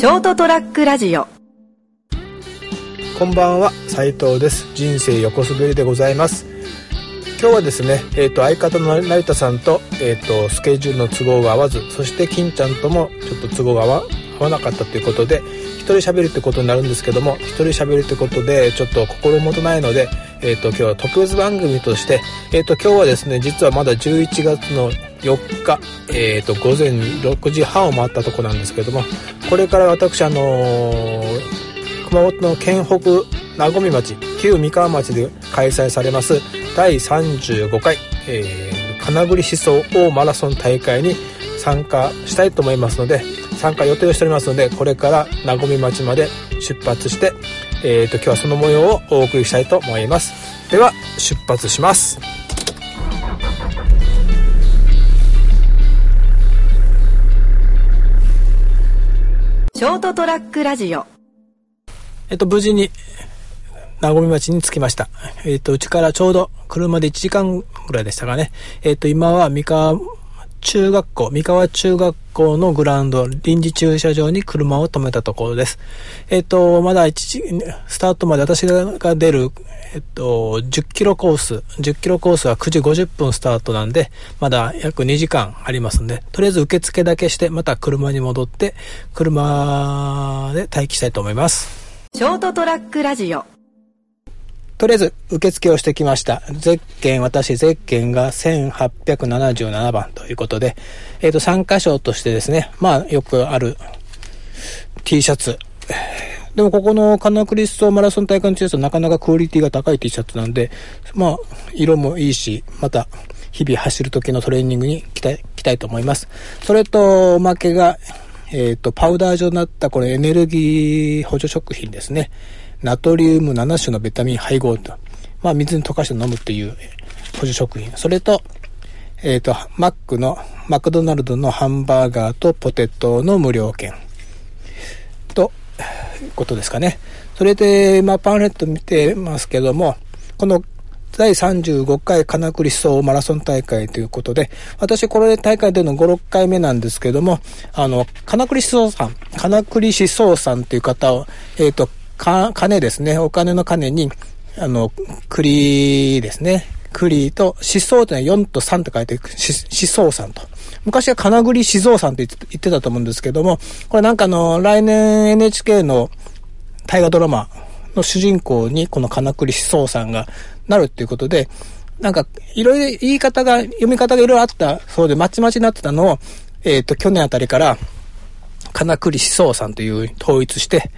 ショートトラックラジオ。こんばんは斉藤です。人生横滑りでございます。今日はですね、えーと、相方の成田さんと,、えーと、スケジュールの都合が合わずそして金ちゃんともちょっと都合が合わ合わなかったということで一人喋るってことになるんですけども一人喋るってことでちょっと心もとないので、えーと、今日は特別番組として、えー、と今日はですね実はまだ11月の4日、えー、と午前6時半を回ったとこなんですけどもこれから私あのー、熊本の県北名古町旧三河町で開催されます第35回、えー、金栗思想大マラソン大会に参加したいと思いますので参加予定をしておりますのでこれから名古町まで出発して、えー、と今日はその模様をお送りしたいと思います。では出発します。ショートトラックラジオえっと無事に名古屋町に着きました。えっ、と、うちからちょうど車で1時間ぐらいでしたかね。えっ、と、今は三河中学校、三河中学校のグラウンド、臨時駐車場に車を止めたところです。えっ、と、まだ1時、スタートまで私が出る、えっと、10キロコース、10キロコースは9時50分スタートなんで、まだ約2時間ありますんで、とりあえず受付だけして、また車に戻って、車で待機したいと思います。ショートトラックラジオとりあえず受付をしてきました。ゼッケン、私、ゼッケンが1877番ということで、えっ、ー、と、参加賞としてですね、まあ、よくある T シャツ。でも、ここのカナクリストマラソン大会の T シャツはなかなかクオリティが高い T シャツなんで、まあ、色もいいし、また、日々走る時のトレーニングに来たい、来たいと思います。それと、おまけが、えっ、ー、と、パウダー状になったこれエネルギー補助食品ですね。ナトリウム7種のベタミン配合と、まあ水に溶かして飲むっていう補助食品。それと、えっ、ー、と、マックの、マクドナルドのハンバーガーとポテトの無料券。と、ことですかね。それで、まあパンフレット見てますけども、この第35回金栗思想マラソン大会ということで、私これ大会での5、6回目なんですけども、あの、金栗思想さん、金栗思想さんという方を、えっ、ー、と、か、金ですね。お金の金に、あの、栗ですね。栗と、思想というのは4と3と書いて、思想さんと。昔は金栗思想さんって言ってたと思うんですけども、これなんかあの、来年 NHK の大河ドラマの主人公にこの金栗思想さんがなるっていうことで、なんか、いろいろ言い方が、読み方がいろいろあったそうで、まちまちになってたのを、えっ、ー、と、去年あたりから、金栗思想さんという統一して、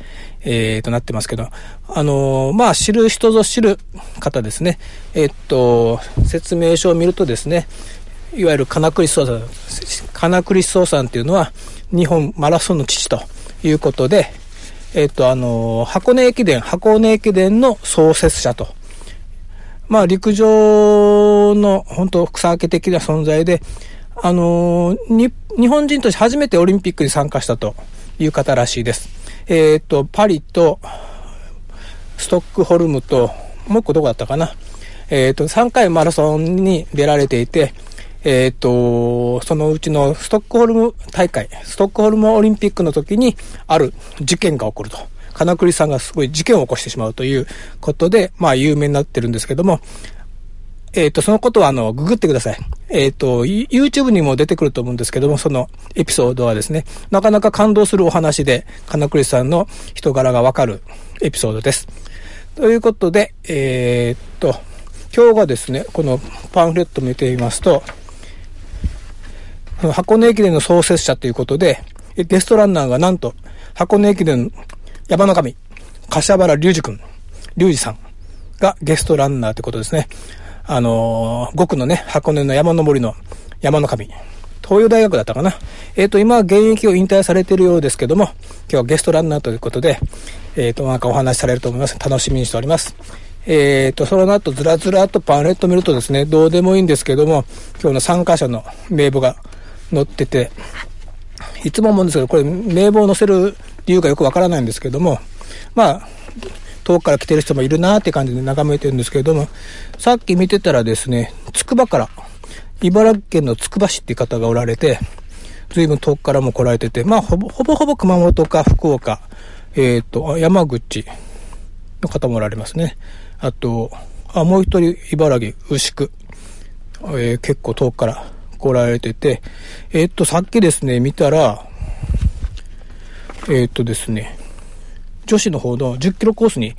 えー、となってますけど、あのー、まあ、知る人ぞ知る方ですね。えー、っと、説明書を見るとですね、いわゆる金栗思想さん、金栗思想さんっていうのは、日本マラソンの父ということで、えっと、あのー、箱根駅伝、箱根駅伝の創設者と。まあ、陸上の本当草分け的な存在で、あのー、日本人として初めてオリンピックに参加したという方らしいです。えっ、と、パリと、ストックホルムと、もう一個どこだったかな。えっ、と、3回マラソンに出られていて、えっ、と、そのうちのストックホルム大会、ストックホルムオリンピックの時に、ある事件が起こると。金栗さんがすごい事件を起こしてしまうということで、まあ有名になってるんですけども、えっ、ー、と、そのことは、あの、ググってください。えっ、ー、と、YouTube にも出てくると思うんですけども、そのエピソードはですね、なかなか感動するお話で、金栗さんの人柄がわかるエピソードです。ということで、えっ、と、今日がですね、このパンフレット見てみますと、箱根駅伝の創設者ということで、ゲストランナーがなんと、箱根駅伝山の神、柏原隆二君、隆二さんがゲストランナーということですね。あのー、5区のね、箱根の山登りの山の神、東洋大学だったかな。えっ、ー、と、今、現役を引退されているようですけども、今日はゲストランナーということで、えっ、ー、と、なんかお話しされると思います。楽しみにしております。えっ、と、その後、ずらずらとパンフレット見るとですね、どうでもいいんですけども、今日の参加者の名簿が載ってて、いつも思うんですけど、これ、名簿を載せる理由がよくわからないんですけども、まあ、遠くから来てる人もいるなって感じで眺めてるんですけれども、さっき見てたらですね、つくばから、茨城県のつくば市っていう方がおられて、随分遠くからも来られてて、まあ、ほぼほぼほぼ熊本か福岡、えっ、と、山口の方もおられますね。あと、あ、もう一人、茨城、牛久、えー結構遠くから来られてて、えっ、と、さっきですね、見たら、えっ、とですね、女子の方の10キロコースに、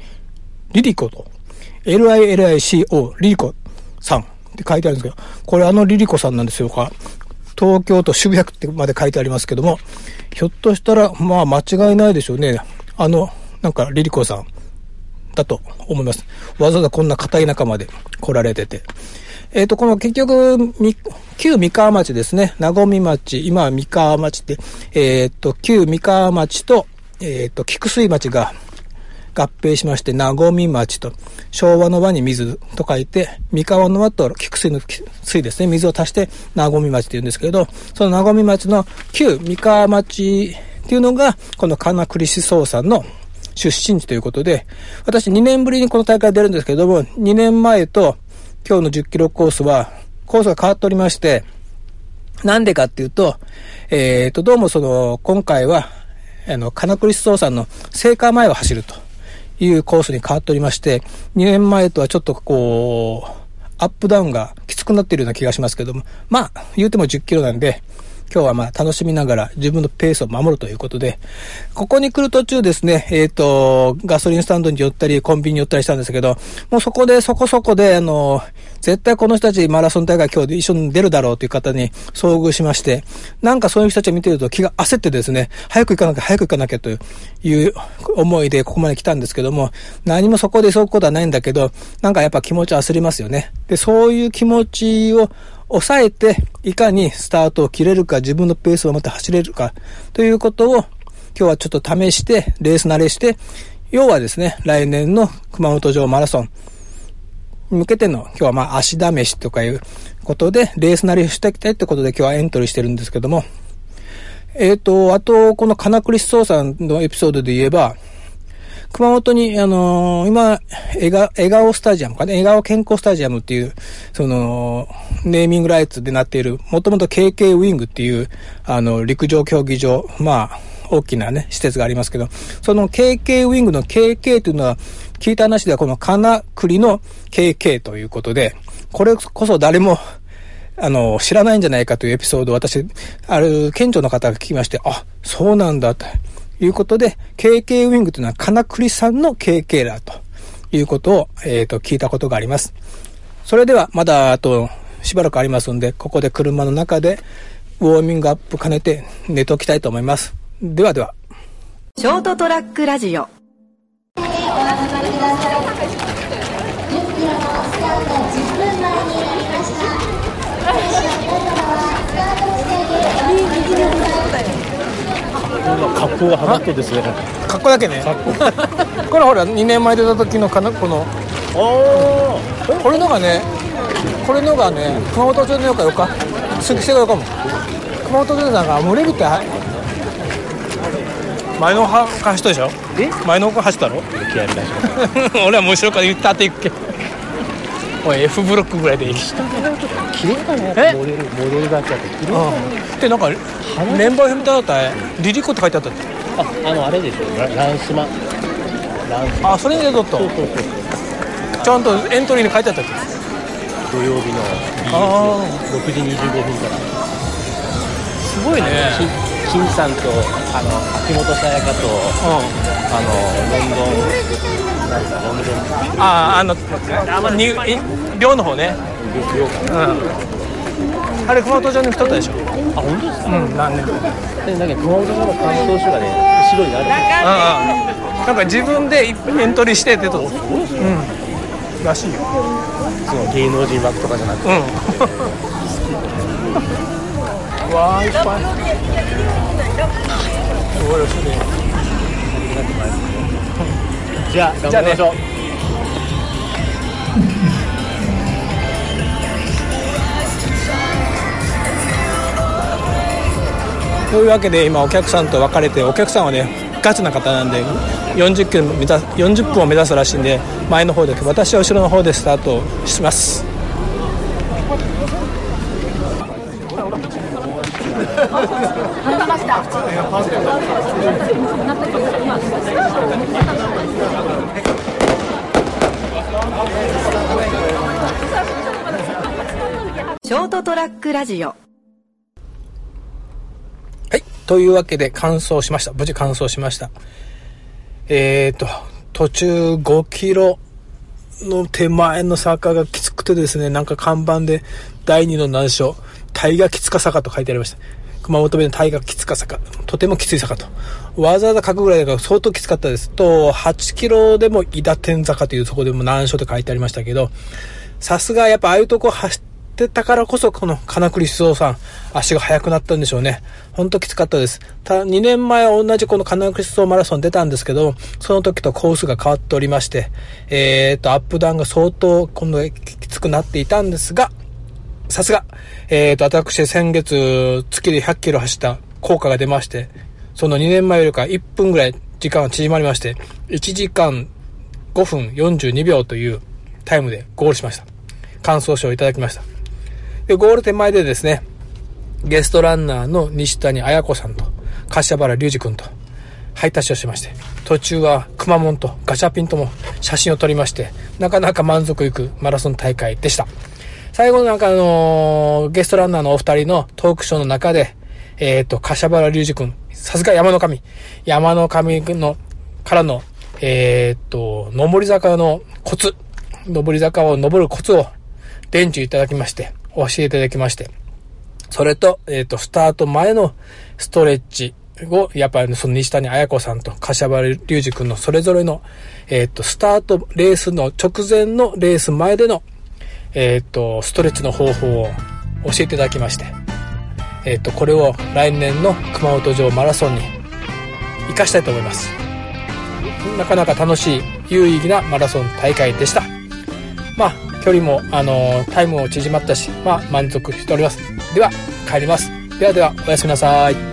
リリコと、LILICO、リリコさんって書いてあるんですけど、これあのリリコさんなんですよか。東京都渋谷区ってまで書いてありますけども、ひょっとしたら、まあ間違いないでしょうね。あの、なんかリリコさんだと思います。わざわざこんな片田舎まで来られてて。えっ、と、この結局、み旧三河町ですね。名古屋町、今は三河町って、えっ、と、旧三河町と、えっ、と、菊水町が合併しまして、名古屋町と、昭和の和に水と書いて、三河の和と菊水の水ですね、水を足して名古屋町って言うんですけれど、その名古屋町の旧三河町っていうのが、この金栗思想さんの出身地ということで、私2年ぶりにこの大会出るんですけれども、2年前と今日の10キロコースは、コースが変わっておりまして、なんでかっていうと、えっ、と、どうもその、今回は、あの、金栗思想さんの聖火前を走るというコースに変わっておりまして、2年前とはちょっとこう、アップダウンがきつくなっているような気がしますけども、まあ、言うても10キロなんで、今日はまあ楽しみながら自分のペースを守るということで、ここに来る途中ですね、えっ、と、ガソリンスタンドに寄ったり、コンビニに寄ったりしたんですけど、もうそこでそこそこで、あの、絶対この人たちマラソン大会今日で一緒に出るだろうという方に遭遇しまして、なんかそういう人たちを見てると気が焦ってですね、早く行かなきゃ早く行かなきゃという思いでここまで来たんですけども、何もそこで急ぐことはないんだけど、なんかやっぱ気持ち焦りますよね。で、そういう気持ちを抑えて、いかにスタートを切れるか、自分のペースを持って走れるか、ということを、今日はちょっと試して、レース慣れして、要はですね、来年の熊本城マラソン向けての、今日はまあ足試しとかいうことで、レース慣れしていきたいってことで今日はエントリーしてるんですけども、えっ、と、あと、この金栗思想さんのエピソードで言えば、熊本に、あのー今、笑顔、笑顔スタジアムかね、笑顔健康スタジアムっていう、その、ネーミングライツでなっている、もともと KK ウィングっていう、あの、陸上競技場、まあ、大きなね、施設がありますけど、その KK ウィングの KK というのは、聞いた話ではこの金栗の KK ということで、これこそ誰も、あの、知らないんじゃないかというエピソードを私、ある県庁の方が聞きまして、あ、そうなんだということで、KK ウィングというのは金栗さんの KK だということを、えっ、と、聞いたことがあります。それでは、まだあとしばらくありますので、ここで車の中でウォーミングアップ兼ねて寝ておきたいと思います。ではでは。ショートトラックラジオ格好がハマットですね。かっこだけね。これほら、2年前出た時のかな、この、おお。これのがね、これのがね、熊本城のよかよか、がよかも。熊本城なんか、群れるって、はい前のは走ったでしょ？え？前の方走ったろ？気合い出し俺はもう後ろから言ったっていくけおい F ブロックぐらいでいい。し綺麗だね。え？モデルモデルがあっちゃって綺麗。うんでなんかメンバー表みたいだったね。リリコって書いてあったってああのあれでしょ。ラランスマ。ランスマ。あそれに出とった。そうそうそう。ちゃんとエントリーに書いてあったっけ？土曜日のあ BS 6時25分から。すごいね金金さんとあの秋元さやかとうん。あのロンドンなんかロンドン。あああのにい寮の方ね。旅館うん。あれ熊本城に来とったでしょ？あ本当ですか？うん何年か。でだけど熊本の担当者がね後ろにある。うんうん。なんか自分でエントリーして出たうん。らしいよ。その芸能人枠とかじゃなくて。うん。うわーいっぱい。すごいですねじゃあ頑張りましょう。というわけで今お客さんと別れてお客さんはねガチな方なんで40キロ目指40分を目指すらしいんで前の方で私は後ろの方でスタートします。ショートトラックラジオはい。というわけで完走しました。無事完走しました。えーと、途中5キロの手前の坂がきつくてですね、なんか看板で第二の難所、大河きつか坂と書いてありました。熊本弁の大河きつか坂、とてもきつい坂と。わざわざ書くぐらいだから相当きつかったです。と、8キロでも伊田天坂というそこでも難所と書いてありましたけど、さすがやっぱああいうとこ走ってたからこそこの金栗静雄さん、足が速くなったんでしょうね。ほんときつかったです。た2年前は同じこの金栗静雄マラソン出たんですけど、その時とコースが変わっておりまして、えーと、アップダウンが相当今度きつくなっていたんですが、さすが、えーと、私先月月で100キロ走った効果が出まして、その2年前よりか1分ぐらい時間が縮まりまして、1時間5分42秒というタイムでゴールしました。感想賞をいただきました。で、ゴール手前でですね、ゲストランナーの西谷彩子さんと、柏原隆二君と、ハイタッチをしまして、途中はくまモンとガチャピンとも写真を撮りまして、なかなか満足いくマラソン大会でした。最後のなんかあのーゲストランナーのお二人のトークショーの中で、えっ、と、柏原隆二君、さすが山の神、山の神の、からの、えっ、と、上り坂のコツ、上り坂を登るコツを伝授いただきまして、教えていただきまして、それと、えっ、と、スタート前のストレッチを、やっぱりその西谷彩子さんと柏原隆二君のそれぞれの、えっ、と、スタートレースの直前のレース前での、えっ、と、ストレッチの方法を教えていただきまして、えっ、と、これを来年の熊本城マラソンに活かしたいと思います。なかなか楽しい、有意義なマラソン大会でした。まあ、距離も、あのタイムも縮まったし、まあ、満足しております。では、帰ります。ではでは、おやすみなさい。